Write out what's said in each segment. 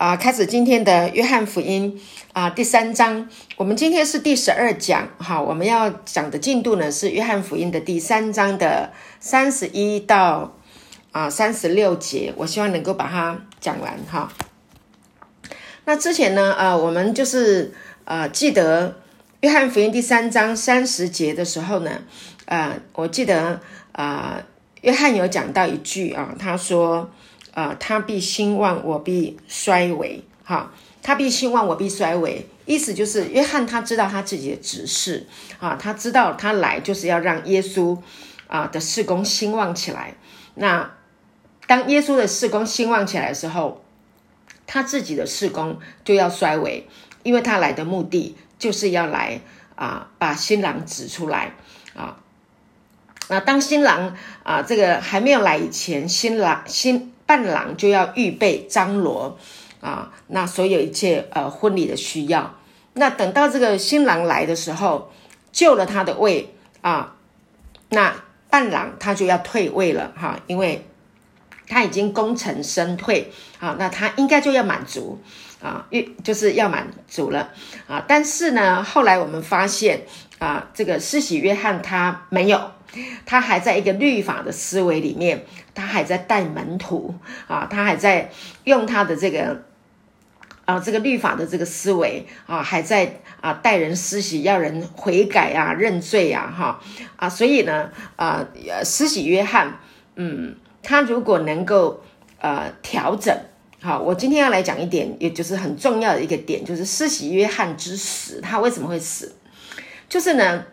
啊，开始今天的约翰福音啊第三章，我们今天是第十二讲，哈，我们要讲的进度呢是约翰福音的第三章的三十一到啊三十六节，我希望能够把它讲完哈。那之前呢，啊，我们就是啊记得约翰福音第三章三十节的时候呢，啊，我记得啊约翰有讲到一句啊，他说。啊，他必兴旺，我必衰微。哈，他必兴旺，我必衰微。意思就是，约翰他知道他自己的指示啊，他知道他来就是要让耶稣啊的事工兴旺起来。那当耶稣的事工兴旺起来的时候，他自己的事工就要衰微，因为他来的目的就是要来啊，把新郎指出来啊。那当新郎啊这个还没有来以前，新郎新。伴郎就要预备张罗啊，那所有一切呃婚礼的需要。那等到这个新郎来的时候，救了他的位啊，那伴郎他就要退位了哈，因为他已经功成身退啊，那他应该就要满足啊，就是要满足了啊。但是呢，后来我们发现啊，这个施洗约翰他没有。他还在一个律法的思维里面，他还在带门徒啊，他还在用他的这个啊这个律法的这个思维啊，还在啊带人施洗，要人悔改啊、认罪啊，哈啊，所以呢啊施洗约翰，嗯，他如果能够呃调整，好，我今天要来讲一点，也就是很重要的一个点，就是施洗约翰之死，他为什么会死？就是呢。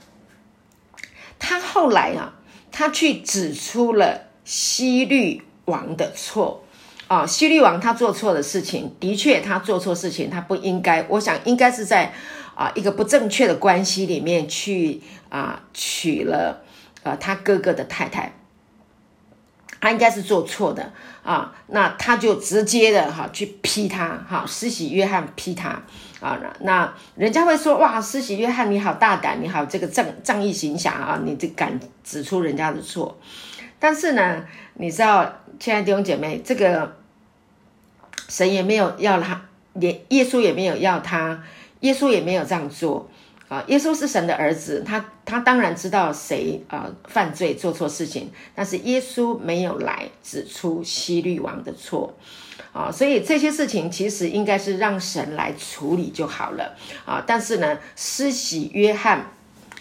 他后来啊，他去指出了西律王的错啊，西律王他做错的事情，的确他做错事情，他不应该，我想应该是在啊一个不正确的关系里面去啊娶了呃他哥哥的太太。他应该是做错的啊，那他就直接的哈去批他哈，施洗约翰批他啊，那人家会说哇，施洗约翰你好大胆，你好这个仗仗义行侠啊，你这敢指出人家的错，但是呢，你知道，亲爱的弟兄姐妹，这个神也没有要他，连耶稣也没有要他，耶稣也没有这样做。啊，耶稣是神的儿子，他他当然知道谁啊犯罪做错事情，但是耶稣没有来指出希律王的错，啊，所以这些事情其实应该是让神来处理就好了啊。但是呢，施洗约翰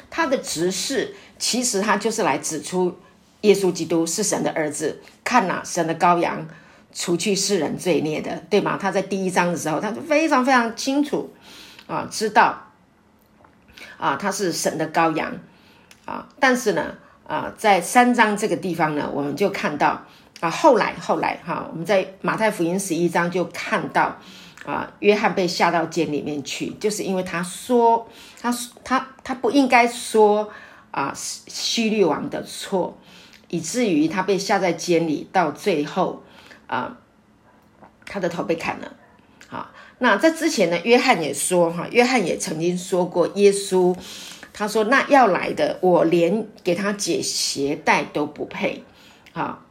他的执事其实他就是来指出耶稣基督是神的儿子，看呐，神的羔羊，除去世人罪孽的，对吗？他在第一章的时候，他就非常非常清楚啊，知道。啊，他是神的羔羊啊！但是呢，啊，在三章这个地方呢，我们就看到啊，后来后来哈，我们在马太福音十一章就看到啊，约翰被下到监里面去，就是因为他说他他他不应该说啊希律王的错，以至于他被下在监里，到最后啊，他的头被砍了。那在之前呢，约翰也说哈，约翰也曾经说过，耶稣他说那要来的，我连给他解鞋带都不配，啊，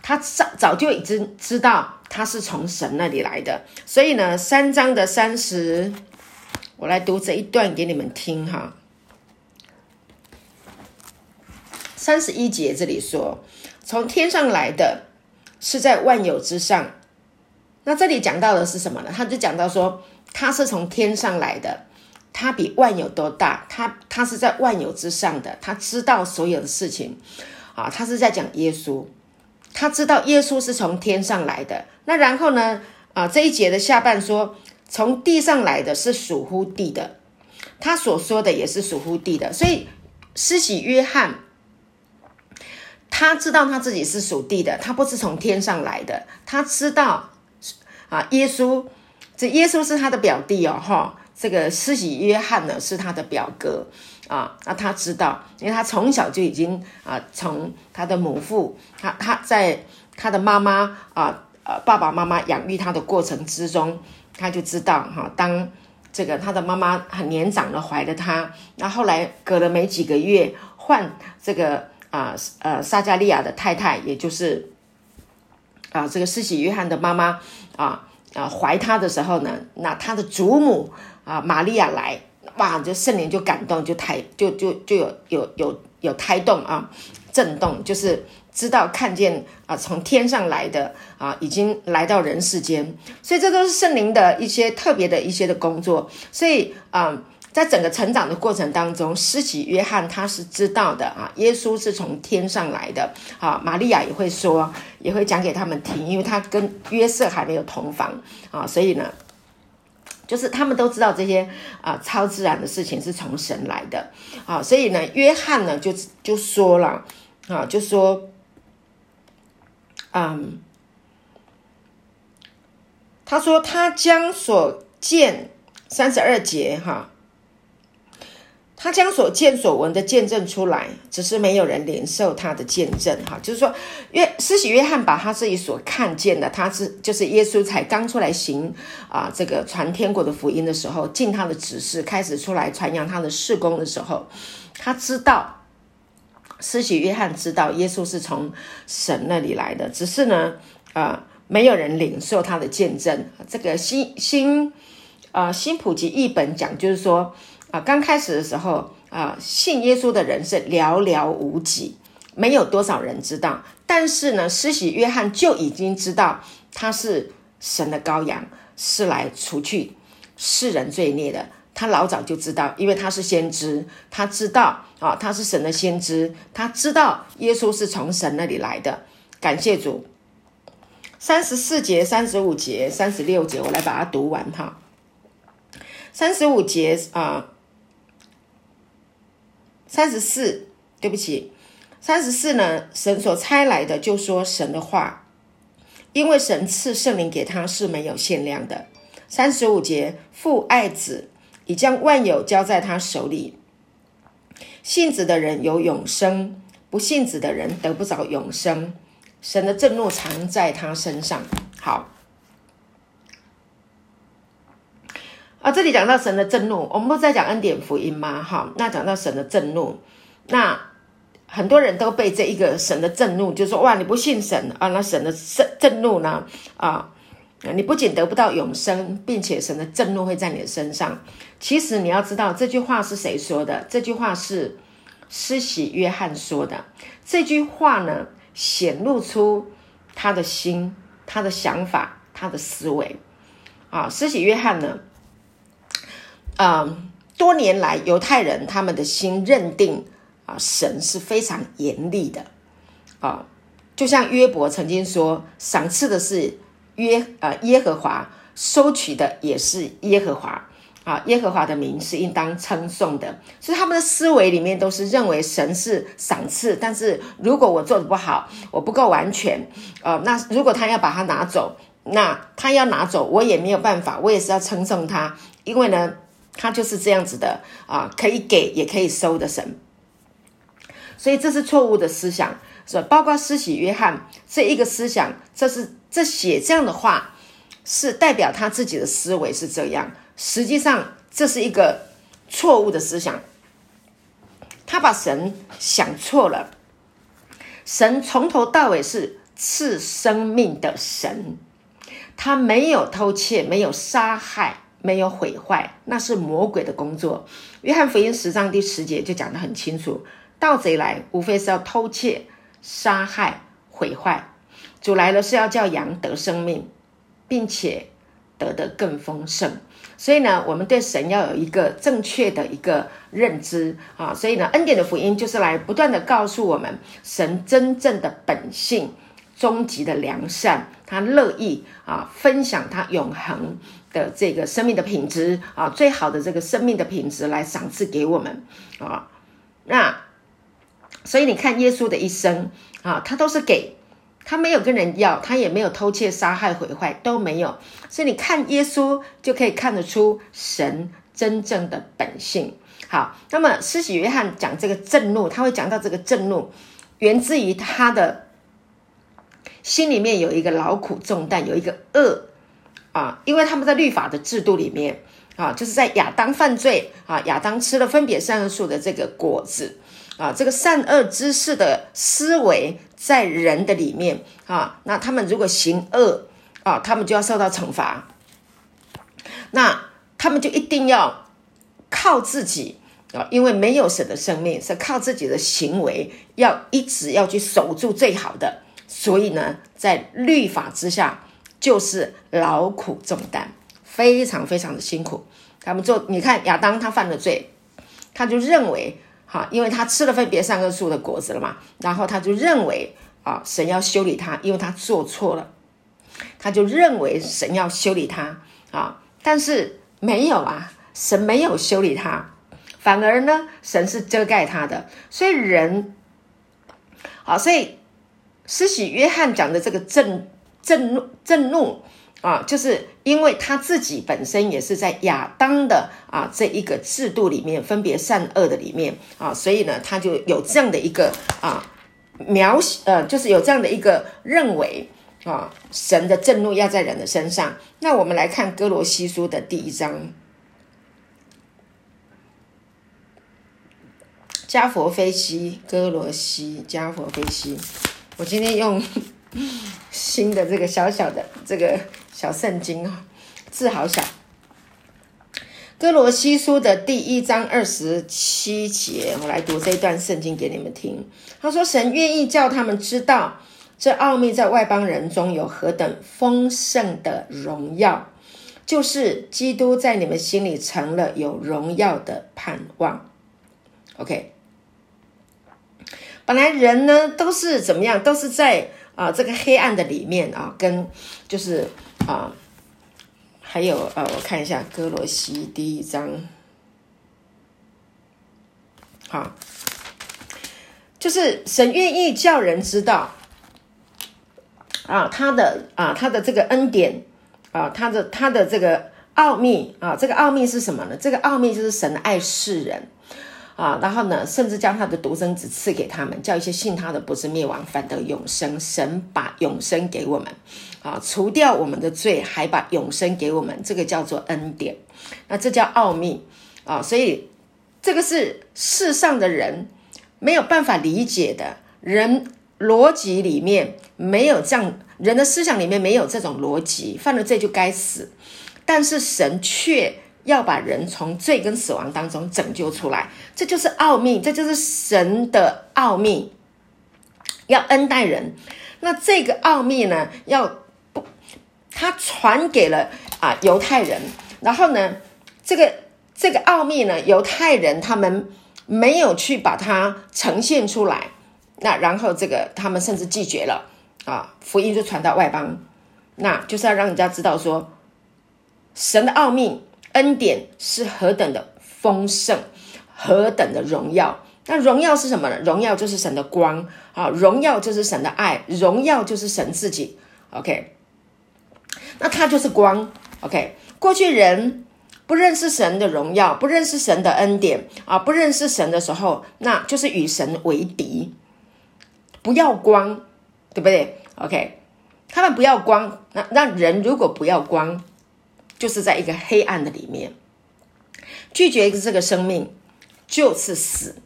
他早早就已经知道他是从神那里来的，所以呢，三章的三十，我来读这一段给你们听哈，三十一节这里说，从天上来的是在万有之上。那这里讲到的是什么呢？他就讲到说，他是从天上来的，他比万有都大，他他是在万有之上的，他知道所有的事情，啊，他是在讲耶稣，他知道耶稣是从天上来的。那然后呢，啊，这一节的下半说，从地上来的是属乎地的，他所说的也是属乎地的。所以施洗约翰，他知道他自己是属地的，他不是从天上来的，他知道。啊，耶稣，这耶稣是他的表弟哦，哈，这个施洗约翰呢是他的表哥啊。那他知道，因为他从小就已经啊，从他的母父，他他在他的妈妈啊，呃，爸爸妈妈养育他的过程之中，他就知道哈，当这个他的妈妈很年长的怀了他，那后来隔了没几个月，换这个啊呃撒加利亚的太太，也就是。啊，这个施洗约翰的妈妈啊，啊怀他的时候呢，那他的祖母啊玛利亚来，哇，就圣灵就感动，就胎就就就有有有有胎动啊，震动，就是知道看见啊从天上来的啊已经来到人世间，所以这都是圣灵的一些特别的一些的工作，所以啊。在整个成长的过程当中，施洗约翰他是知道的啊，耶稣是从天上来的啊。玛利亚也会说，也会讲给他们听，因为他跟约瑟还没有同房啊，所以呢，就是他们都知道这些啊超自然的事情是从神来的啊，所以呢，约翰呢就就说了啊，就说，嗯，他说他将所见三十二节哈。他将所见所闻的见证出来，只是没有人领受他的见证。哈，就是说，约施洗约翰把他自己所看见的，他是就是耶稣才刚出来行啊，这个传天国的福音的时候，尽他的指示，开始出来传扬他的事工的时候，他知道施洗约翰知道耶稣是从神那里来的，只是呢，啊，没有人领受他的见证。这个新新啊新普及译本讲，就是说。啊，刚开始的时候啊，信耶稣的人是寥寥无几，没有多少人知道。但是呢，施洗约翰就已经知道他是神的羔羊，是来除去世人罪孽的。他老早就知道，因为他是先知，他知道啊，他是神的先知，他知道耶稣是从神那里来的。感谢主。三十四节、三十五节、三十六节，我来把它读完哈。三十五节啊。三十四，对不起，三十四呢？神所差来的就说神的话，因为神赐圣灵给他是没有限量的。三十五节，父爱子，已将万有交在他手里。信子的人有永生，不信子的人得不着永生。神的震怒藏在他身上。好。啊，这里讲到神的震怒，我们不是在讲恩典福音吗？哈，那讲到神的震怒，那很多人都被这一个神的震怒，就说哇，你不信神啊，那神的震震怒呢？啊，你不仅得不到永生，并且神的震怒会在你的身上。其实你要知道这句话是谁说的？这句话是施洗约翰说的。这句话呢，显露出他的心、他的想法、他的思维。啊，施洗约翰呢？啊，多年来犹太人他们的心认定啊，神是非常严厉的啊，就像约伯曾经说，赏赐的是约呃耶和华，收取的也是耶和华啊，耶和华的名是应当称颂的，所以他们的思维里面都是认为神是赏赐，但是如果我做的不好，我不够完全，呃，那如果他要把它拿走，那他要拿走，我也没有办法，我也是要称颂他，因为呢。他就是这样子的啊，可以给也可以收的神，所以这是错误的思想，是吧？包括施洗约翰这一个思想，这是这写这样的话，是代表他自己的思维是这样，实际上这是一个错误的思想，他把神想错了，神从头到尾是赐生命的神，他没有偷窃，没有杀害。没有毁坏，那是魔鬼的工作。约翰福音十章第十节就讲得很清楚：盗贼来，无非是要偷窃、杀害、毁坏；主来了，是要叫羊得生命，并且得的更丰盛。所以呢，我们对神要有一个正确的一个认知啊。所以呢，恩典的福音就是来不断的告诉我们神真正的本性、终极的良善，他乐意啊分享他永恒。的这个生命的品质啊，最好的这个生命的品质来赏赐给我们啊。那所以你看耶稣的一生啊，他都是给，他没有跟人要，他也没有偷窃、杀害、毁坏，都没有。所以你看耶稣就可以看得出神真正的本性。好，那么施洗约翰讲这个震怒，他会讲到这个震怒源自于他的心里面有一个劳苦重担，有一个恶。啊，因为他们在律法的制度里面啊，就是在亚当犯罪啊，亚当吃了分别善恶树的这个果子啊，这个善恶知识的思维在人的里面啊，那他们如果行恶啊，他们就要受到惩罚。那他们就一定要靠自己啊，因为没有神的生命，是靠自己的行为，要一直要去守住最好的。所以呢，在律法之下，就是劳苦重担，非常非常的辛苦。他们做，你看亚当他犯了罪，他就认为哈，因为他吃了分别善恶树的果子了嘛，然后他就认为啊，神要修理他，因为他做错了，他就认为神要修理他啊。但是没有啊，神没有修理他，反而呢，神是遮盖他的。所以人，好，所以施洗约翰讲的这个正震怒震怒啊，就是因为他自己本身也是在亚当的啊这一个制度里面分别善恶的里面啊，所以呢，他就有这样的一个啊描写，呃，就是有这样的一个认为。啊，神的震怒要在人的身上。那我们来看哥罗西书的第一章，加佛菲西，哥罗西，加佛菲西。我今天用新的这个小小的这个小圣经啊，字好小。哥罗西书的第一章二十七节，我来读这一段圣经给你们听。他说：“神愿意叫他们知道。”这奥秘在外邦人中有何等丰盛的荣耀，就是基督在你们心里成了有荣耀的盼望。OK，本来人呢都是怎么样，都是在啊这个黑暗的里面啊，跟就是啊，还有呃，我看一下哥罗西第一章，好，就是神愿意叫人知道。啊，他的啊，他的这个恩典啊，他的他的这个奥秘啊，这个奥秘是什么呢？这个奥秘就是神爱世人啊，然后呢，甚至将他的独生子赐给他们，叫一些信他的不是灭亡，反得永生。神把永生给我们啊，除掉我们的罪，还把永生给我们，这个叫做恩典。那这叫奥秘啊，所以这个是世上的人没有办法理解的人。逻辑里面没有这样，人的思想里面没有这种逻辑，犯了罪就该死。但是神却要把人从罪跟死亡当中拯救出来，这就是奥秘，这就是神的奥秘，要恩待人。那这个奥秘呢，要不他传给了啊犹太人，然后呢，这个这个奥秘呢，犹太人他们没有去把它呈现出来。那然后这个他们甚至拒绝了啊，福音就传到外邦，那就是要让人家知道说，神的奥秘恩典是何等的丰盛，何等的荣耀。那荣耀是什么呢？荣耀就是神的光啊，荣耀就是神的爱，荣耀就是神自己。OK，那他就是光。OK，过去人不认识神的荣耀，不认识神的恩典啊，不认识神的时候，那就是与神为敌。不要光，对不对？OK，他们不要光，那让人如果不要光，就是在一个黑暗的里面，拒绝这个生命就是死，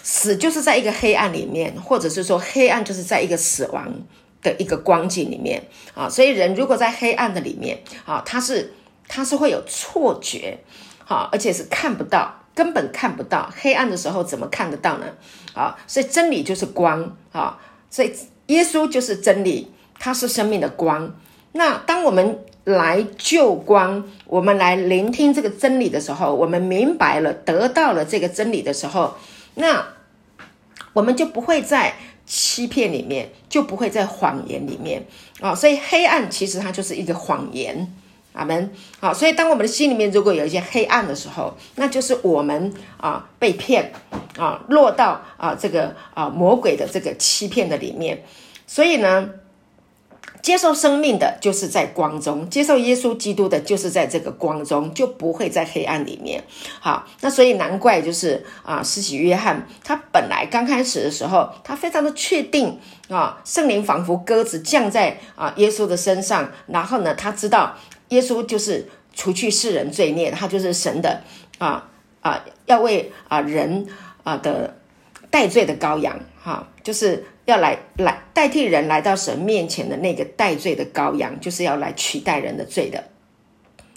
死就是在一个黑暗里面，或者是说黑暗就是在一个死亡的一个光景里面啊。所以人如果在黑暗的里面啊，他是他是会有错觉，好，而且是看不到。根本看不到黑暗的时候，怎么看得到呢？啊，所以真理就是光啊，所以耶稣就是真理，他是生命的光。那当我们来救光，我们来聆听这个真理的时候，我们明白了，得到了这个真理的时候，那我们就不会在欺骗里面，就不会在谎言里面啊。所以黑暗其实它就是一个谎言。阿门。好，所以当我们的心里面如果有一些黑暗的时候，那就是我们啊被骗啊，落到啊这个啊魔鬼的这个欺骗的里面。所以呢，接受生命的就是在光中，接受耶稣基督的就是在这个光中，就不会在黑暗里面。好，那所以难怪就是啊，施洗约翰他本来刚开始的时候，他非常的确定啊，圣灵仿佛鸽子降在啊耶稣的身上，然后呢，他知道。耶稣就是除去世人罪孽，他就是神的啊啊，要为啊人啊的代罪的羔羊，哈，就是要来来代替人来到神面前的那个代罪的羔羊，就是要来取代人的罪的。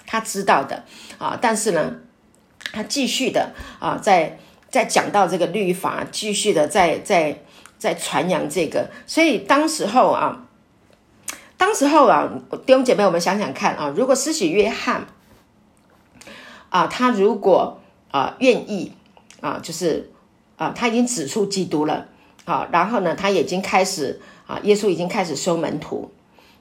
他知道的啊，但是呢，他继续的啊，在在讲到这个律法，继续的在在在传扬这个，所以当时候啊，当时候啊，弟兄姐妹，我们想想看啊，如果施洗约翰啊，他如果啊愿意啊，就是啊，他已经指出基督了啊，然后呢，他已经开始啊，耶稣已经开始收门徒。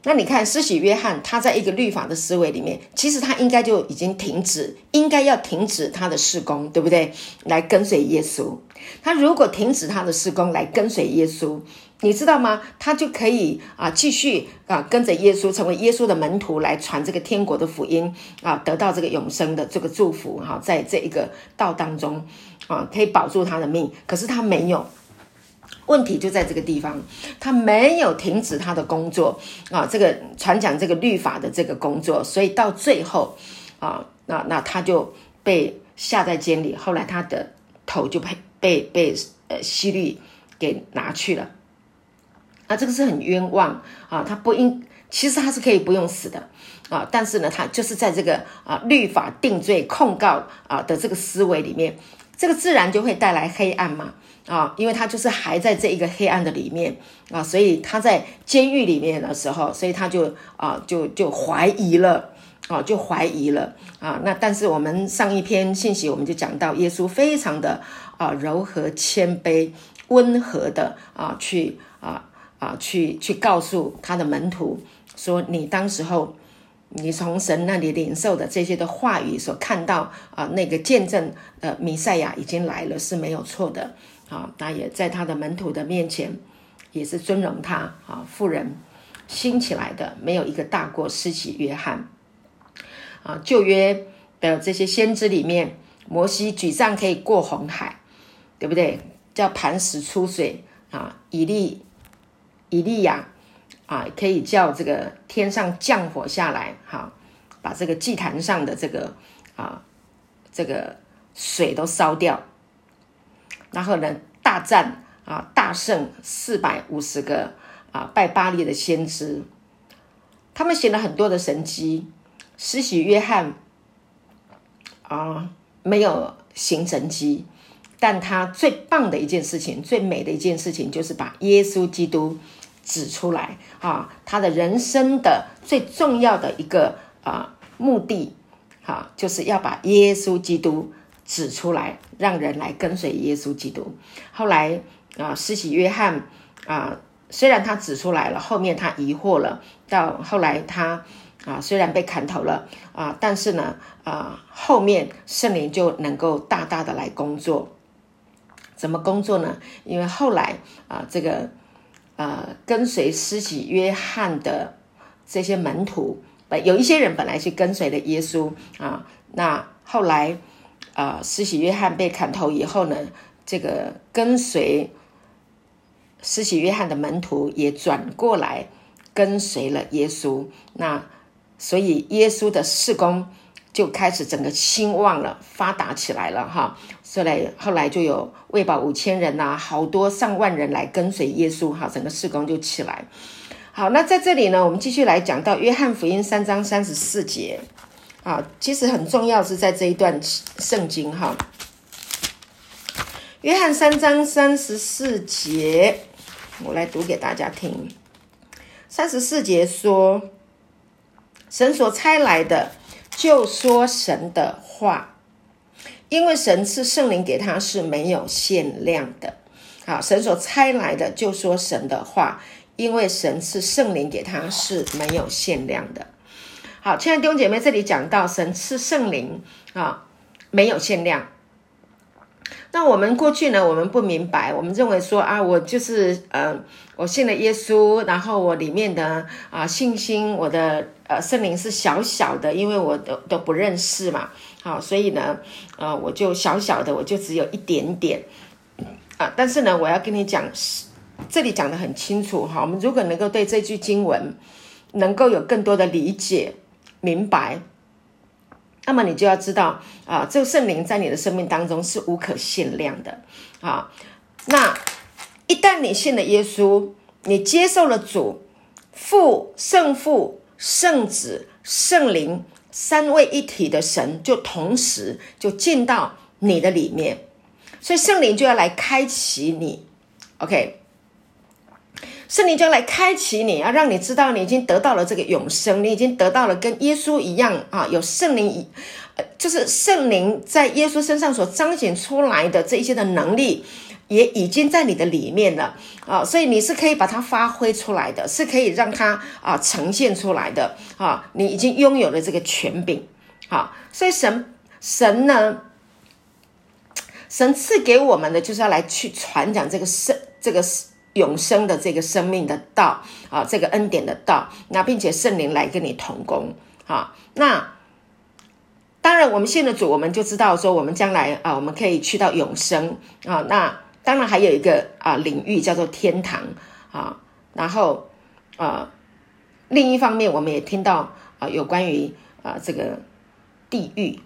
那你看，施洗约翰他在一个律法的思维里面，其实他应该就已经停止，应该要停止他的事工，对不对？来跟随耶稣。他如果停止他的事工来跟随耶稣，你知道吗？他就可以啊继续啊跟着耶稣，成为耶稣的门徒，来传这个天国的福音啊，得到这个永生的这个祝福哈，在这一个道当中啊，可以保住他的命。可是他没有。问题就在这个地方，他没有停止他的工作啊，这个传讲这个律法的这个工作，所以到最后啊，那那他就被下在监里，后来他的头就被被被呃希律给拿去了，啊，这个是很冤枉啊，他不应，其实他是可以不用死的啊，但是呢，他就是在这个啊律法定罪控告啊的这个思维里面，这个自然就会带来黑暗嘛。啊，因为他就是还在这一个黑暗的里面啊，所以他在监狱里面的时候，所以他就啊，就就怀疑了啊，就怀疑了啊。那但是我们上一篇信息我们就讲到，耶稣非常的啊柔和谦卑、温和的啊去啊啊去去告诉他的门徒说，你当时候你从神那里领受的这些的话语所看到啊那个见证呃弥赛亚已经来了是没有错的。啊，那也在他的门徒的面前，也是尊荣他啊。富人兴起来的，没有一个大过施洗约翰啊。旧约的这些先知里面，摩西举杖可以过红海，对不对？叫磐石出水啊。以利以利亚啊，可以叫这个天上降火下来，哈，把这个祭坛上的这个啊这个水都烧掉。然后呢，大战啊，大胜四百五十个啊拜巴利的先知，他们写了很多的神迹。施洗约翰啊，没有行神迹，但他最棒的一件事情，最美的一件事情，就是把耶稣基督指出来啊，他的人生的最重要的一个啊目的，哈，就是要把耶稣基督。指出来，让人来跟随耶稣基督。后来啊，施洗约翰啊，虽然他指出来了，后面他疑惑了。到后来他啊，虽然被砍头了啊，但是呢啊，后面圣灵就能够大大的来工作。怎么工作呢？因为后来啊，这个呃，跟随施洗约翰的这些门徒，有一些人本来是跟随了耶稣啊，那后来。啊，施洗约翰被砍头以后呢，这个跟随施洗约翰的门徒也转过来跟随了耶稣。那所以耶稣的事工就开始整个兴旺了，发达起来了哈。所以后来就有喂饱五千人呐，好多上万人来跟随耶稣哈，整个事工就起来。好，那在这里呢，我们继续来讲到约翰福音三章三十四节。啊，其实很重要是在这一段圣经哈，约翰三章三十四节，我来读给大家听。三十四节说，神所差来的就说神的话，因为神赐圣灵给他是没有限量的。好，神所差来的就说神的话，因为神赐圣灵给他是没有限量的。好，亲爱的弟兄姐妹，这里讲到神赐圣灵啊，没有限量。那我们过去呢，我们不明白，我们认为说啊，我就是呃，我信了耶稣，然后我里面的啊信心，我的呃圣灵是小小的，因为我都都不认识嘛，好，所以呢，呃，我就小小的，我就只有一点点啊。但是呢，我要跟你讲，这里讲的很清楚哈，我们如果能够对这句经文能够有更多的理解。明白，那么你就要知道啊，这个圣灵在你的生命当中是无可限量的啊。那一旦你信了耶稣，你接受了主父、圣父、圣子、圣灵三位一体的神，就同时就进到你的里面，所以圣灵就要来开启你。OK。圣灵将来开启你，要让你知道你已经得到了这个永生，你已经得到了跟耶稣一样啊，有圣灵一，就是圣灵在耶稣身上所彰显出来的这一些的能力，也已经在你的里面了啊，所以你是可以把它发挥出来的，是可以让它啊呈现出来的啊，你已经拥有了这个权柄，好，所以神神呢，神赐给我们的就是要来去传讲这个圣这个。永生的这个生命的道啊，这个恩典的道，那并且圣灵来跟你同工啊，那当然我们信了主，我们就知道说我们将来啊，我们可以去到永生啊。那当然还有一个啊领域叫做天堂啊，然后啊另一方面我们也听到啊有关于啊这个地狱，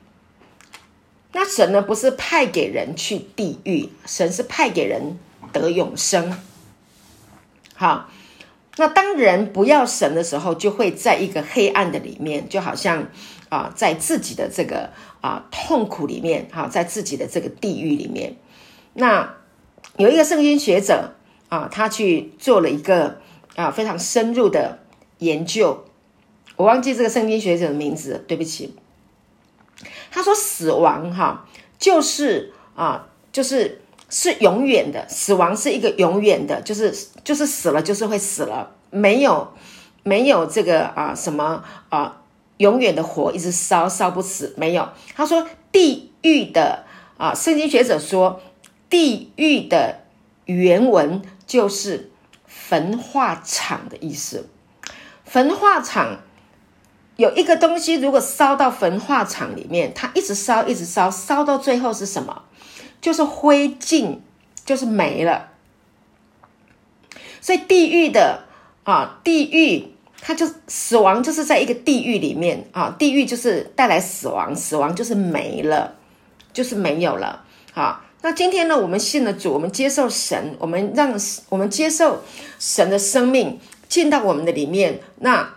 那神呢不是派给人去地狱，神是派给人得永生。好，那当人不要神的时候，就会在一个黑暗的里面，就好像啊，在自己的这个啊痛苦里面，哈，在自己的这个地狱里面。那有一个圣经学者啊，他去做了一个啊非常深入的研究，我忘记这个圣经学者的名字，对不起。他说死亡哈，就是啊，就是。是永远的，死亡是一个永远的，就是就是死了就是会死了，没有没有这个啊什么啊永远的火一直烧烧不死，没有。他说地狱的啊，圣经学者说地狱的原文就是焚化厂的意思。焚化厂有一个东西，如果烧到焚化厂里面，它一直烧一直烧，烧到最后是什么？就是灰烬，就是没了。所以地狱的啊，地狱它就死亡，就是在一个地狱里面啊。地狱就是带来死亡，死亡就是没了，就是没有了。好，那今天呢，我们信了主，我们接受神，我们让我们接受神的生命进到我们的里面，那。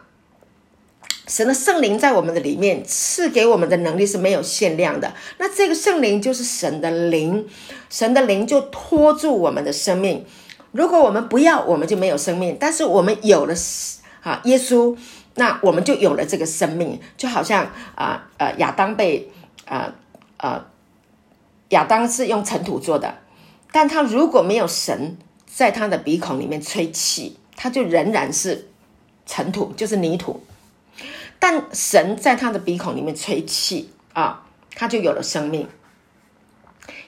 神的圣灵在我们的里面赐给我们的能力是没有限量的。那这个圣灵就是神的灵，神的灵就托住我们的生命。如果我们不要，我们就没有生命。但是我们有了啊，耶稣，那我们就有了这个生命。就好像啊呃亚当被啊啊亚当是用尘土做的，但他如果没有神在他的鼻孔里面吹气，他就仍然是尘土，就是泥土。但神在他的鼻孔里面吹气啊，他就有了生命。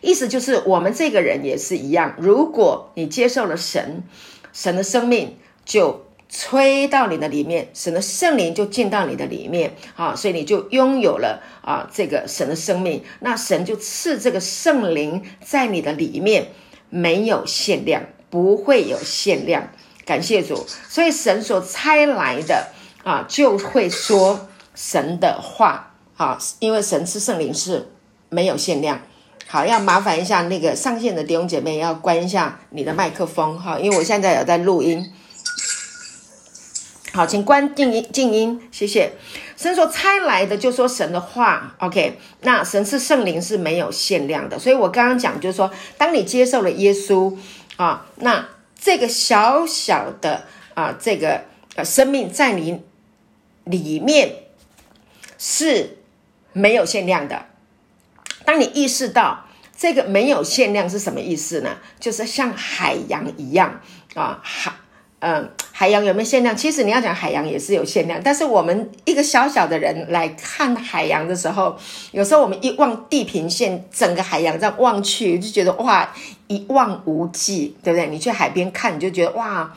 意思就是，我们这个人也是一样。如果你接受了神，神的生命就吹到你的里面，神的圣灵就进到你的里面啊，所以你就拥有了啊这个神的生命。那神就赐这个圣灵在你的里面，没有限量，不会有限量。感谢主，所以神所差来的。啊，就会说神的话，啊，因为神是圣灵是没有限量。好，要麻烦一下那个上线的弟兄姐妹，要关一下你的麦克风，哈，因为我现在有在录音。好，请关静音，静音，谢谢。神所猜来的，就说神的话，OK。那神是圣灵是没有限量的，所以我刚刚讲就是说，当你接受了耶稣啊，那这个小小的啊，这个呃生命在你。里面是没有限量的。当你意识到这个没有限量是什么意思呢？就是像海洋一样啊，海，嗯，海洋有没有限量？其实你要讲海洋也是有限量，但是我们一个小小的人来看海洋的时候，有时候我们一望地平线，整个海洋这样望去，就觉得哇，一望无际，对不对？你去海边看，你就觉得哇，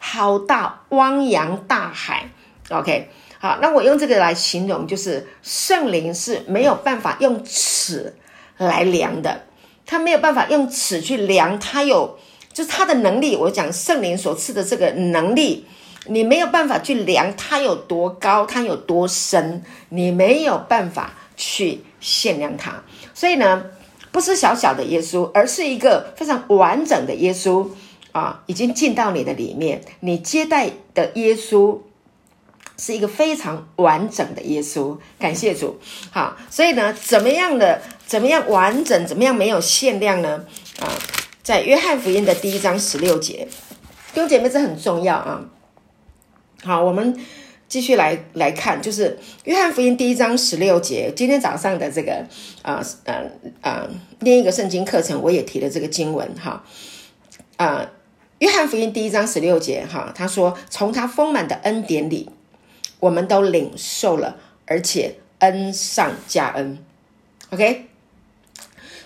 好大，汪洋大海。OK。好，那我用这个来形容，就是圣灵是没有办法用尺来量的，他没有办法用尺去量，他有就是他的能力。我讲圣灵所赐的这个能力，你没有办法去量它有多高，它有多深，你没有办法去限量它。所以呢，不是小小的耶稣，而是一个非常完整的耶稣啊，已经进到你的里面。你接待的耶稣是一个非常完整的耶稣，感谢主。好，所以呢，怎么样的，怎么样完整，怎么样没有限量呢？啊，在约翰福音的第一章十六节，弟兄姐妹，这很重要啊。好，我们。继续来来看，就是约翰福音第一章十六节。今天早上的这个啊啊啊，另一个圣经课程我也提了这个经文哈啊。约翰福音第一章十六节哈，他说：“从他丰满的恩典里，我们都领受了，而且恩上加恩。” OK，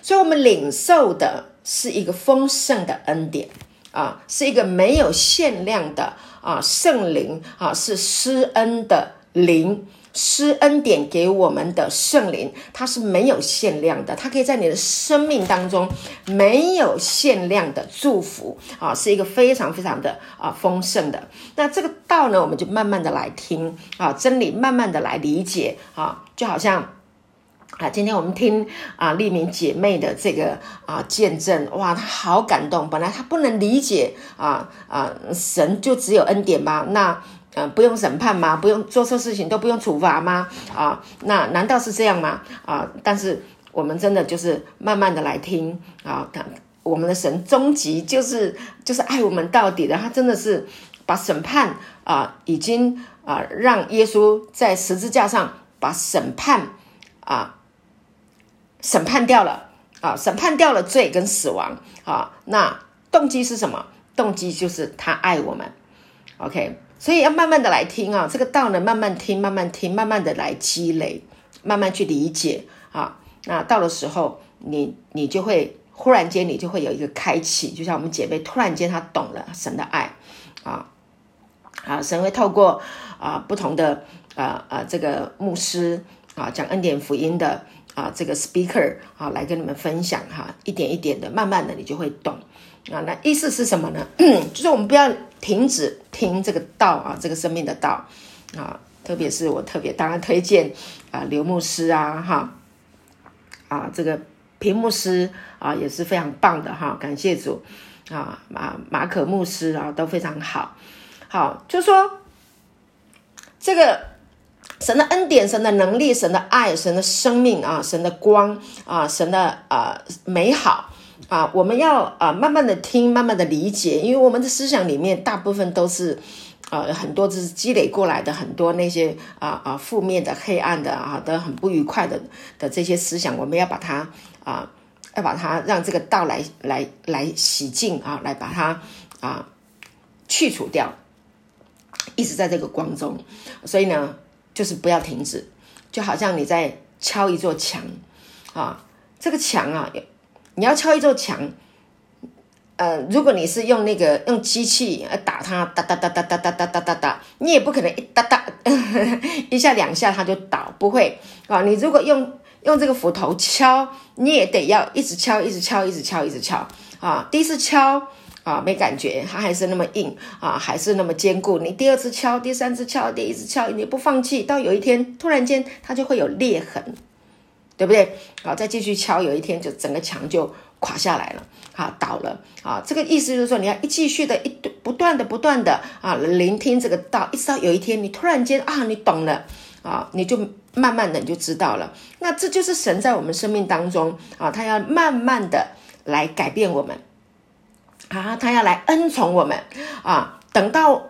所以，我们领受的是一个丰盛的恩典啊，是一个没有限量的。啊，圣灵啊，是施恩的灵，施恩典给我们的圣灵，它是没有限量的，它可以在你的生命当中没有限量的祝福啊，是一个非常非常的啊丰盛的。那这个道呢，我们就慢慢的来听啊，真理慢慢的来理解啊，就好像。啊，今天我们听啊丽明姐妹的这个啊见证，哇，她好感动。本来她不能理解啊啊，神就只有恩典吗？那嗯，不用审判吗？不用做错事情都不用处罚吗？啊，那难道是这样吗？啊，但是我们真的就是慢慢的来听啊，我们的神终极就是就是爱我们到底的，他真的是把审判啊已经啊让耶稣在十字架上把审判啊。审判掉了啊，审判掉了罪跟死亡啊，那动机是什么？动机就是他爱我们，OK，所以要慢慢的来听啊，这个道呢，慢慢听，慢慢听，慢慢的来积累，慢慢去理解啊。那到的时候，你你就会忽然间，你就会有一个开启，就像我们姐妹突然间她懂了神的爱啊啊，神会透过啊不同的啊啊这个牧师啊讲恩典福音的。啊，这个 speaker 啊，来跟你们分享哈，一点一点的，慢慢的你就会懂啊。那意思是什么呢？就是我们不要停止听这个道啊，这个生命的道啊。特别是我特别当然推荐啊，刘牧师啊，哈啊，这个平牧师啊也是非常棒的哈，感谢主啊，马马可牧师啊都非常好。好，就说这个。神的恩典，神的能力，神的爱，神的生命啊，神的光啊，神的啊美好啊，我们要啊慢慢的听，慢慢的理解，因为我们的思想里面大部分都是呃很多就是积累过来的很多那些啊啊负面的、黑暗的啊的很不愉快的的这些思想，我们要把它啊要把它让这个道来来来洗净啊，来把它啊去除掉，一直在这个光中，所以呢。就是不要停止，就好像你在敲一座墙啊，这个墙啊，你要敲一座墙，呃，如果你是用那个用机器呃打它，哒哒哒哒哒哒哒哒哒哒，你也不可能一哒哒 一下两下它就倒，不会啊。你如果用用这个斧头敲，你也得要一直敲，一直敲，一直敲，一直敲啊。第一次敲。啊，没感觉，它还是那么硬啊，还是那么坚固。你第二次敲，第三次敲，第一次敲，你不放弃，到有一天突然间它就会有裂痕，对不对？好，再继续敲，有一天就整个墙就垮下来了，啊，倒了啊。这个意思就是说，你要一继续的，一不断的、不断的啊，聆听这个道，一直到有一天你突然间啊，你懂了啊，你就慢慢的你就知道了。那这就是神在我们生命当中啊，他要慢慢的来改变我们。啊，他要来恩宠我们啊！等到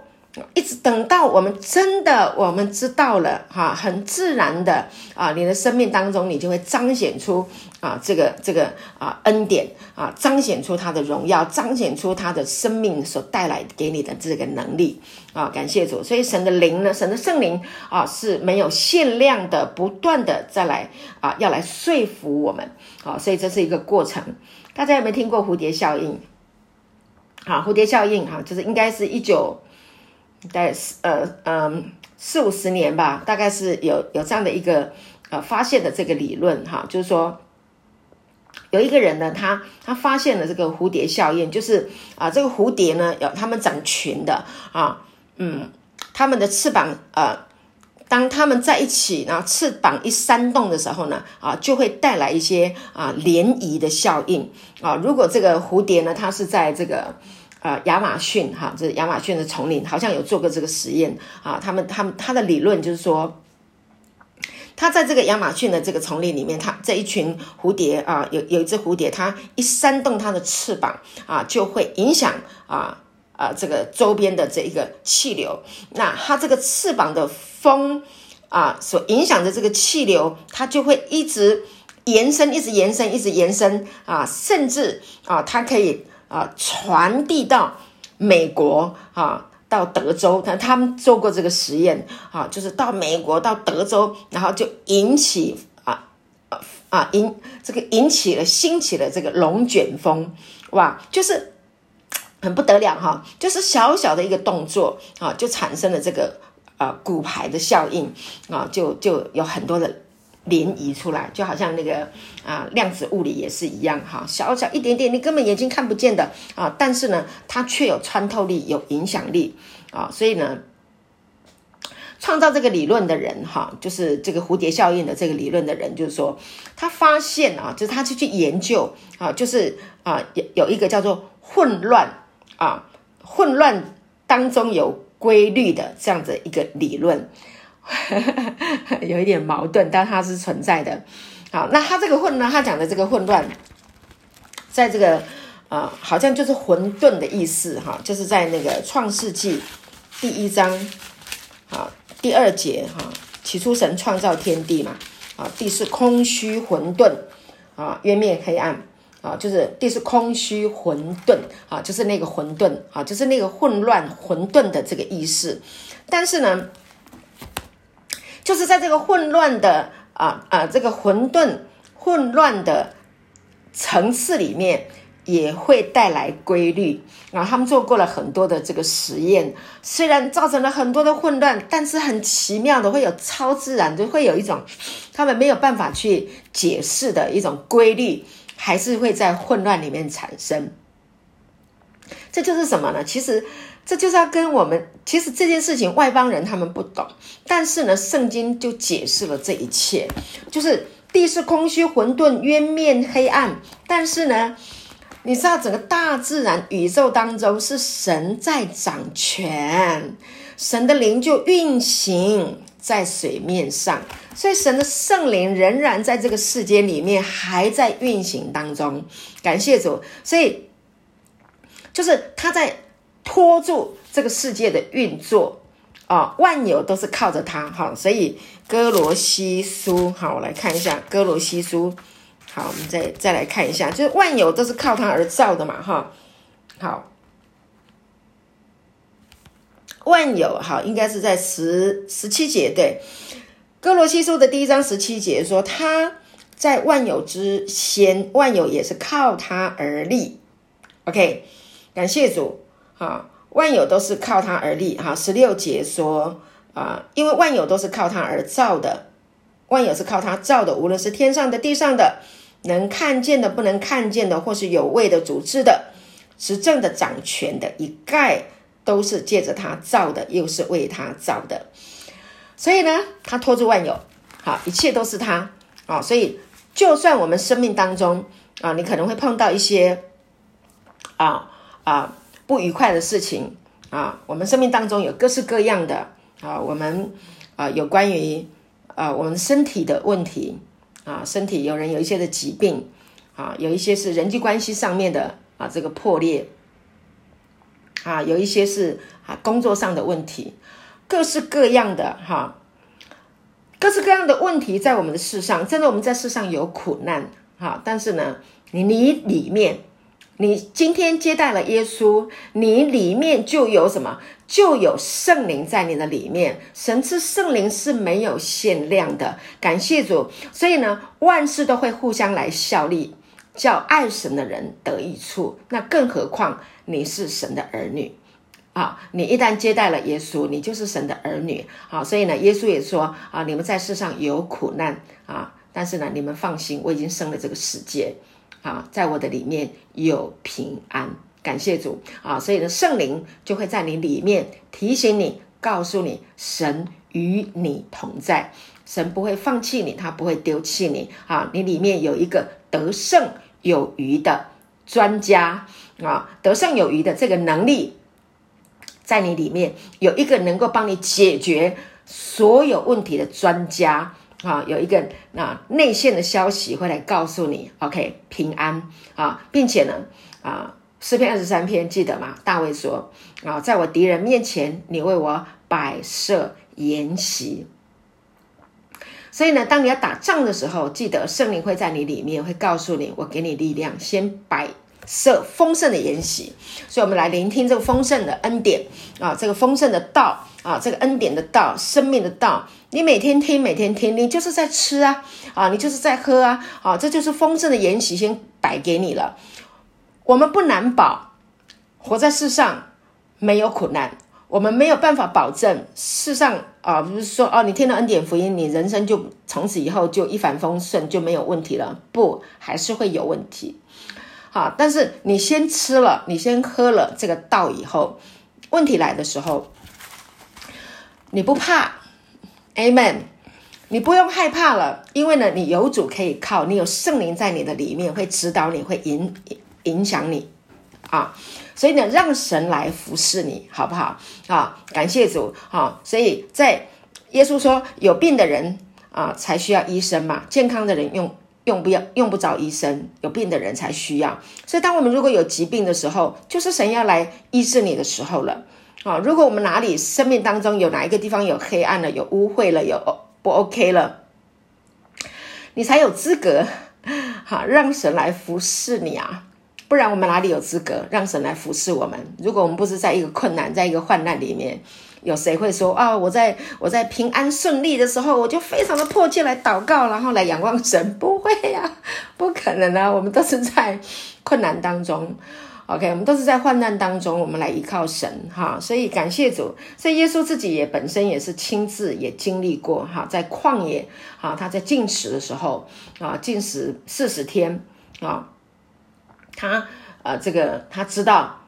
一直等到我们真的我们知道了哈，很自然的啊，你的生命当中你就会彰显出啊这个这个啊恩典啊，彰显出他的荣耀，彰显出他的生命所带来给你的这个能力啊！感谢主，所以神的灵呢，神的圣灵啊是没有限量的，不断的再来啊要来说服我们啊！所以这是一个过程。大家有没有听过蝴蝶效应？好，蝴蝶效应哈，就是应该是一九，在呃嗯四五十年吧，大概是有有这样的一个呃发现的这个理论哈，就是说有一个人呢，他他发现了这个蝴蝶效应，就是啊这个蝴蝶呢有它们长群的啊，嗯，它们的翅膀呃当它们在一起，然后翅膀一扇动的时候呢，啊，就会带来一些啊涟漪的效应啊。如果这个蝴蝶呢，它是在这个呃亚马逊哈，这亚马逊的丛林，好像有做过这个实验啊。他们他们他的理论就是说。它在这个亚马逊的这个丛林里面，它这一群蝴蝶啊，有有一只蝴蝶，它一扇动它的翅膀啊，就会影响啊啊这个周边的这一个气流。那它这个翅膀的风啊，所影响的这个气流，它就会一直延伸，一直延伸，一直延伸啊，甚至啊，它可以啊传递到美国啊。到德州，他他们做过这个实验啊，就是到美国到德州，然后就引起啊啊引这个引起了兴起了这个龙卷风，哇，就是很不得了哈，就是小小的一个动作啊，就产生了这个啊骨牌的效应啊，就就有很多的。涟漪出来，就好像那个啊，量子物理也是一样哈，小小一点点，你根本眼睛看不见的啊，但是呢，它却有穿透力，有影响力啊，所以呢，创造这个理论的人哈，就是这个蝴蝶效应的这个理论的人，就是说，他发现啊，就是他去去研究啊，就是啊，有有一个叫做混乱啊，混乱当中有规律的这样子一个理论。有一点矛盾，但它是存在的。好，那它这个混乱，它讲的这个混乱，在这个啊，好像就是混沌的意思哈，就是在那个创世纪第一章啊第二节哈，起初神创造天地嘛啊，地是空虚混沌啊，渊面黑暗啊，就是地是空虚混沌啊，就是那个混沌啊，就是那个混乱混沌的这个意思。但是呢。就是在这个混乱的啊啊这个混沌混乱的层次里面，也会带来规律。然后他们做过了很多的这个实验，虽然造成了很多的混乱，但是很奇妙的会有超自然的，会有一种他们没有办法去解释的一种规律，还是会在混乱里面产生。这就是什么呢？其实。这就是要跟我们，其实这件事情外邦人他们不懂，但是呢，圣经就解释了这一切，就是地是空虚、混沌、渊面、黑暗。但是呢，你知道整个大自然宇宙当中是神在掌权，神的灵就运行在水面上，所以神的圣灵仍然在这个世界里面还在运行当中。感谢主，所以就是他在。拖住这个世界的运作。啊，万有都是靠着它哈，所以哥罗西书好，我来看一下哥罗西书，好，我们再再来看一下，就是万有都是靠它而造的嘛哈，好，万有好，应该是在十十七节对，哥罗西书的第一章十七节说，他在万有之先，万有也是靠他而立，OK，感谢主。啊，万有都是靠它而立。哈，十六节说啊，因为万有都是靠它而造的，万有是靠它造的，无论是天上的、地上的，能看见的、不能看见的，或是有位的、组织的、执政的、掌权的，一概都是借着它造的，又是为它造的。所以呢，他托住万有，好，一切都是他啊。所以，就算我们生命当中啊，你可能会碰到一些啊啊。不愉快的事情啊，我们生命当中有各式各样的啊，我们啊有关于啊我们身体的问题啊，身体有人有一些的疾病啊，有一些是人际关系上面的啊这个破裂啊，有一些是啊工作上的问题，各式各样的哈，各式各样的问题在我们的世上，真的我们在世上有苦难哈，但是呢，你你里面。你今天接待了耶稣，你里面就有什么？就有圣灵在你的里面。神赐圣灵是没有限量的，感谢主。所以呢，万事都会互相来效力，叫爱神的人得益处。那更何况你是神的儿女啊！你一旦接待了耶稣，你就是神的儿女啊！所以呢，耶稣也说啊，你们在世上有苦难啊，但是呢，你们放心，我已经生了这个世界。啊，在我的里面有平安，感谢主啊！所以呢，圣灵就会在你里面提醒你，告诉你神与你同在。神不会放弃你，他不会丢弃你啊！你里面有一个得胜有余的专家啊，得胜有余的这个能力，在你里面有一个能够帮你解决所有问题的专家啊，有一个啊内线的消息会来告诉你，OK，平安啊，并且呢啊，诗篇二十三篇记得吗？大卫说啊，在我敌人面前，你为我摆设筵席。所以呢，当你要打仗的时候，记得圣灵会在你里面，会告诉你：“我给你力量，先摆设丰盛的筵席。”所以，我们来聆听这个丰盛的恩典啊，这个丰盛的道啊，这个恩典的道，生命的道。你每天听，每天听，你就是在吃啊啊，你就是在喝啊啊，这就是丰盛的筵席，先摆给你了。我们不难保，活在世上没有苦难。我们没有办法保证世上啊，不是说哦，你听了恩典福音，你人生就从此以后就一帆风顺，就没有问题了。不，还是会有问题。好，但是你先吃了，你先喝了这个道以后，问题来的时候，你不怕，Amen，你不用害怕了，因为呢，你有主可以靠，你有圣灵在你的里面，会指导你，会影影响你啊。所以呢，让神来服侍你，好不好啊？感谢主啊！所以在耶稣说，有病的人啊，才需要医生嘛；健康的人用用不要用不着医生，有病的人才需要。所以，当我们如果有疾病的时候，就是神要来医治你的时候了啊！如果我们哪里生命当中有哪一个地方有黑暗了、有污秽了、有不 OK 了，你才有资格好让神来服侍你啊！不然我们哪里有资格让神来服侍我们？如果我们不是在一个困难、在一个患难里面，有谁会说啊？我在我在平安顺利的时候，我就非常的迫切来祷告，然后来仰望神？不会呀，不可能啊！我们都是在困难当中，OK，我们都是在患难当中，我们来依靠神哈。所以感谢主，所以耶稣自己也本身也是亲自也经历过哈，在旷野啊，他在进食的时候啊，进食四十天啊。他呃，这个他知道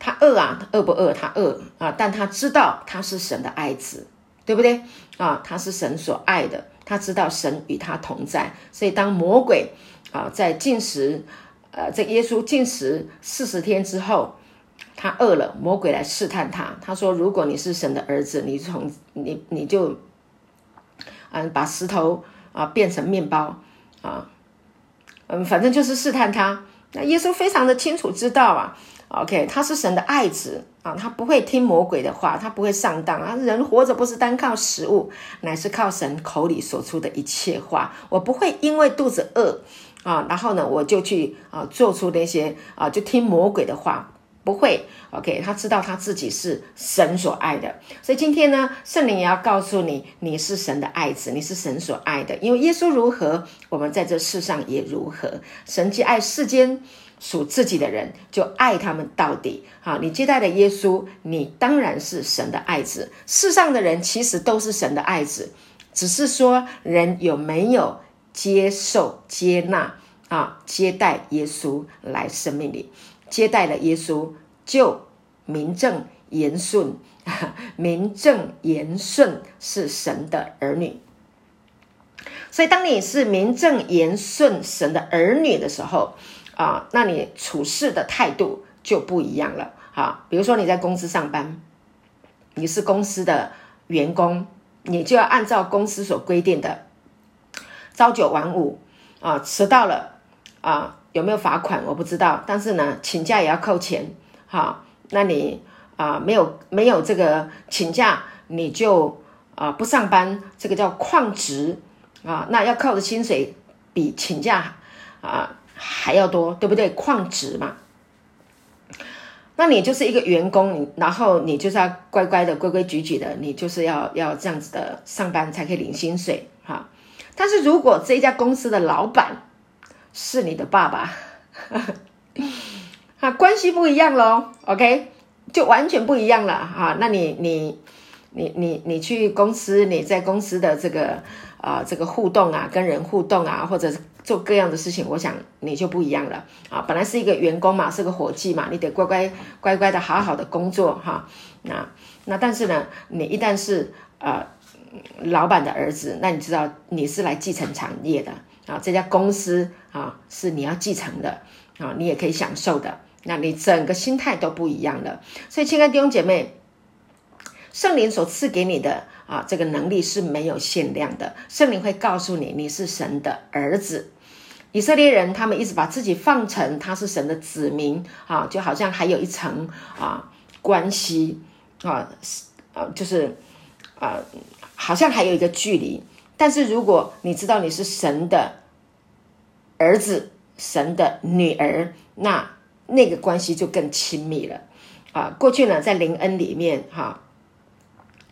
他饿啊，饿不饿？他饿啊，但他知道他是神的爱子，对不对啊？他是神所爱的，他知道神与他同在，所以当魔鬼啊在进食，呃，在耶稣进食四十天之后，他饿了，魔鬼来试探他，他说：“如果你是神的儿子，你从你你就嗯把石头啊变成面包啊，嗯，反正就是试探他。”那耶稣非常的清楚知道啊，OK，他是神的爱子啊，他不会听魔鬼的话，他不会上当啊。人活着不是单靠食物，乃是靠神口里所出的一切话。我不会因为肚子饿啊，然后呢，我就去啊做出那些啊，就听魔鬼的话。不会，OK，他知道他自己是神所爱的，所以今天呢，圣灵也要告诉你，你是神的爱子，你是神所爱的。因为耶稣如何，我们在这世上也如何。神既爱世间属自己的人，就爱他们到底。好，你接待了耶稣，你当然是神的爱子。世上的人其实都是神的爱子，只是说人有没有接受、接纳啊，接待耶稣来生命里。接待了耶稣，就名正言顺，名正言顺是神的儿女。所以，当你是名正言顺神的儿女的时候，啊，那你处事的态度就不一样了。啊，比如说你在公司上班，你是公司的员工，你就要按照公司所规定的朝九晚五，啊，迟到了，啊。有没有罚款？我不知道，但是呢，请假也要扣钱，好，那你啊没有没有这个请假，你就啊不上班，这个叫旷职啊，那要扣的薪水比请假啊还要多，对不对？矿值嘛，那你就是一个员工，然后你就是要乖乖的、规规矩矩的，你就是要要这样子的上班才可以领薪水，哈。但是如果这家公司的老板，是你的爸爸，啊，关系不一样喽，OK，就完全不一样了哈。那你你你你你去公司，你在公司的这个啊这个互动啊，跟人互动啊，或者做各样的事情，我想你就不一样了啊。本来是一个员工嘛，是个伙计嘛，你得乖乖乖乖的好好的工作哈。那那但是呢，你一旦是呃老板的儿子，那你知道你是来继承产业的啊，这家公司啊是你要继承的啊，你也可以享受的，那你整个心态都不一样了。所以，亲爱的弟兄姐妹，圣灵所赐给你的啊这个能力是没有限量的，圣灵会告诉你你是神的儿子。以色列人他们一直把自己放成他是神的子民啊，就好像还有一层啊关系啊，啊就是啊。好像还有一个距离，但是如果你知道你是神的儿子、神的女儿，那那个关系就更亲密了啊！过去呢，在灵恩里面哈，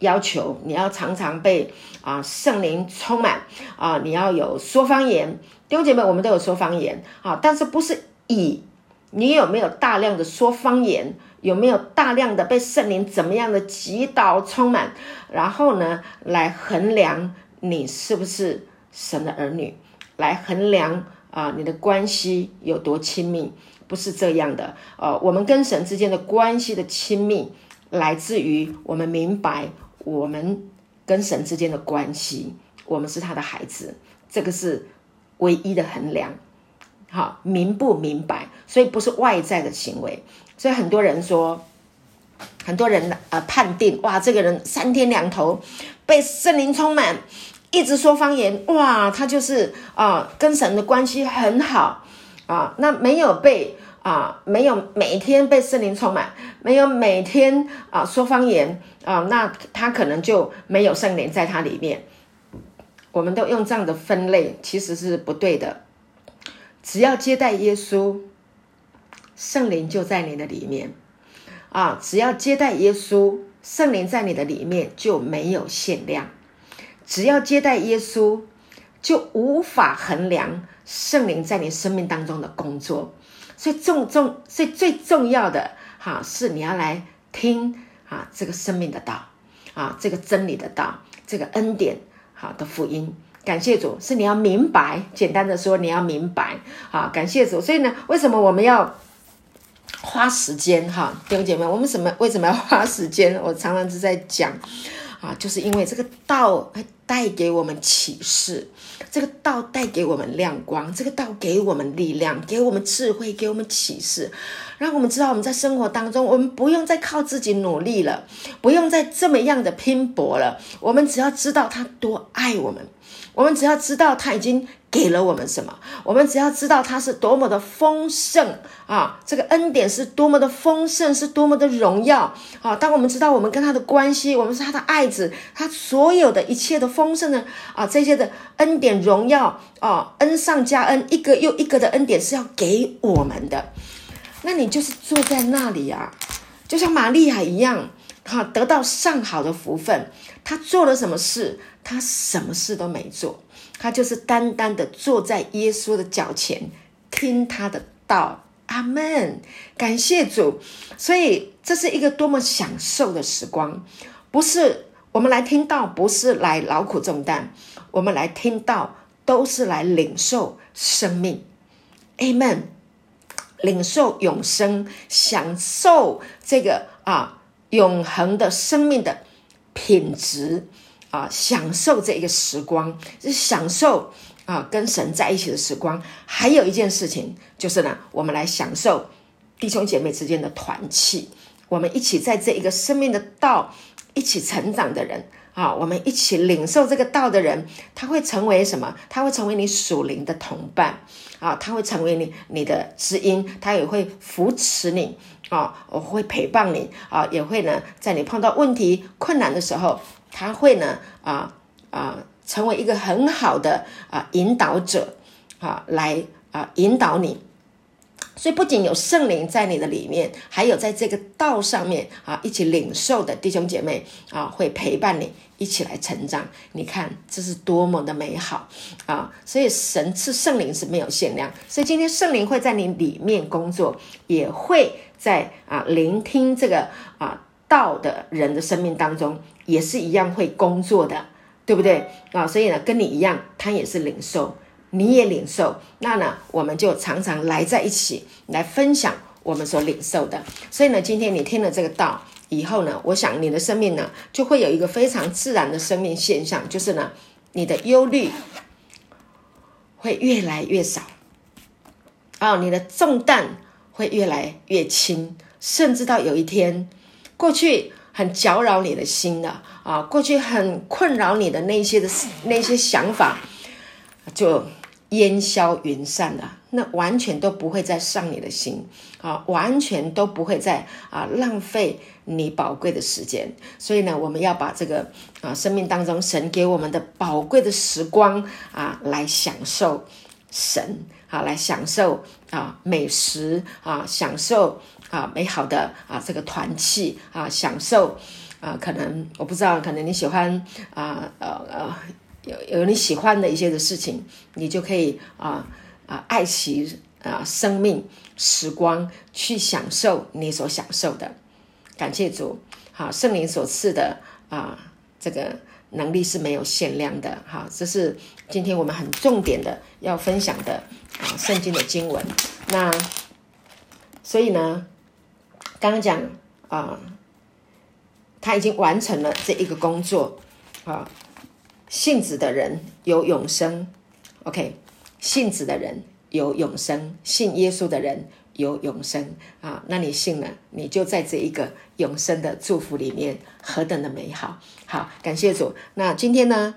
要求你要常常被啊圣灵充满啊，你要有说方言。弟兄姐妹，我们都有说方言啊，但是不是以你有没有大量的说方言？有没有大量的被圣灵怎么样的击倒充满，然后呢，来衡量你是不是神的儿女，来衡量啊你的关系有多亲密？不是这样的。呃，我们跟神之间的关系的亲密，来自于我们明白我们跟神之间的关系，我们是他的孩子，这个是唯一的衡量。好，明不明白？所以不是外在的行为。所以很多人说，很多人呃判定哇，这个人三天两头被圣灵充满，一直说方言，哇，他就是啊跟神的关系很好啊。那没有被啊，没有每天被圣灵充满，没有每天啊说方言啊，那他可能就没有圣灵在他里面。我们都用这样的分类，其实是不对的。只要接待耶稣。圣灵就在你的里面啊！只要接待耶稣，圣灵在你的里面就没有限量。只要接待耶稣，就无法衡量圣灵在你生命当中的工作。所以重重，所以最重要的啊是你要来听啊这个生命的道啊这个真理的道，这个恩典好的福音。感谢主，是你要明白。简单的说，你要明白啊！感谢主。所以呢，为什么我们要？花时间哈，弟兄姐妹，我们什么为什么要花时间？我常常是在讲啊，就是因为这个道会带给我们启示，这个道带给我们亮光，这个道给我们力量，给我们智慧，给我们启示，让我们知道我们在生活当中，我们不用再靠自己努力了，不用再这么样的拼搏了，我们只要知道他多爱我们，我们只要知道他已经。给了我们什么？我们只要知道他是多么的丰盛啊！这个恩典是多么的丰盛，是多么的荣耀啊！当我们知道我们跟他的关系，我们是他的爱子，他所有的一切的丰盛呢啊，这些的恩典荣耀啊，恩上加恩，一个又一个的恩典是要给我们的。那你就是坐在那里啊，就像玛利亚一样，哈，得到上好的福分。他做了什么事？他什么事都没做。他就是单单的坐在耶稣的脚前听他的道，阿门，感谢主。所以这是一个多么享受的时光，不是我们来听到，不是来劳苦重担，我们来听到都是来领受生命，阿门，领受永生，享受这个啊永恒的生命的品质。啊，享受这一个时光，是享受啊跟神在一起的时光。还有一件事情就是呢，我们来享受弟兄姐妹之间的团契。我们一起在这一个生命的道一起成长的人啊，我们一起领受这个道的人，他会成为什么？他会成为你属灵的同伴啊，他会成为你你的知音，他也会扶持你啊，我会陪伴你啊，也会呢，在你碰到问题困难的时候。他会呢啊啊成为一个很好的啊引导者啊来啊引导你，所以不仅有圣灵在你的里面，还有在这个道上面啊一起领受的弟兄姐妹啊会陪伴你一起来成长。你看这是多么的美好啊！所以神赐圣灵是没有限量，所以今天圣灵会在你里面工作，也会在啊聆听这个啊。道的人的生命当中也是一样会工作的，对不对啊？所以呢，跟你一样，他也是领受，你也领受，那呢，我们就常常来在一起来分享我们所领受的。所以呢，今天你听了这个道，以后呢，我想你的生命呢，就会有一个非常自然的生命现象，就是呢，你的忧虑会越来越少，啊，你的重担会越来越轻，甚至到有一天，过去很搅扰你的心的啊，过去很困扰你的那些的那些想法，就烟消云散了。那完全都不会再上你的心啊，完全都不会再啊浪费你宝贵的时间。所以呢，我们要把这个啊生命当中神给我们的宝贵的时光啊，来享受神啊，来享受啊美食啊，享受啊美好的啊这个团契啊，享受啊可能我不知道，可能你喜欢啊呃呃有有你喜欢的一些的事情，你就可以啊。啊，爱惜啊，生命时光，去享受你所享受的。感谢主，好，圣灵所赐的啊，这个能力是没有限量的。好，这是今天我们很重点的要分享的啊，圣经的经文。那所以呢，刚刚讲啊，他已经完成了这一个工作啊，信子的人有永生。OK。信子的人有永生，信耶稣的人有永生啊！那你信了，你就在这一个永生的祝福里面，何等的美好！好，感谢主。那今天呢？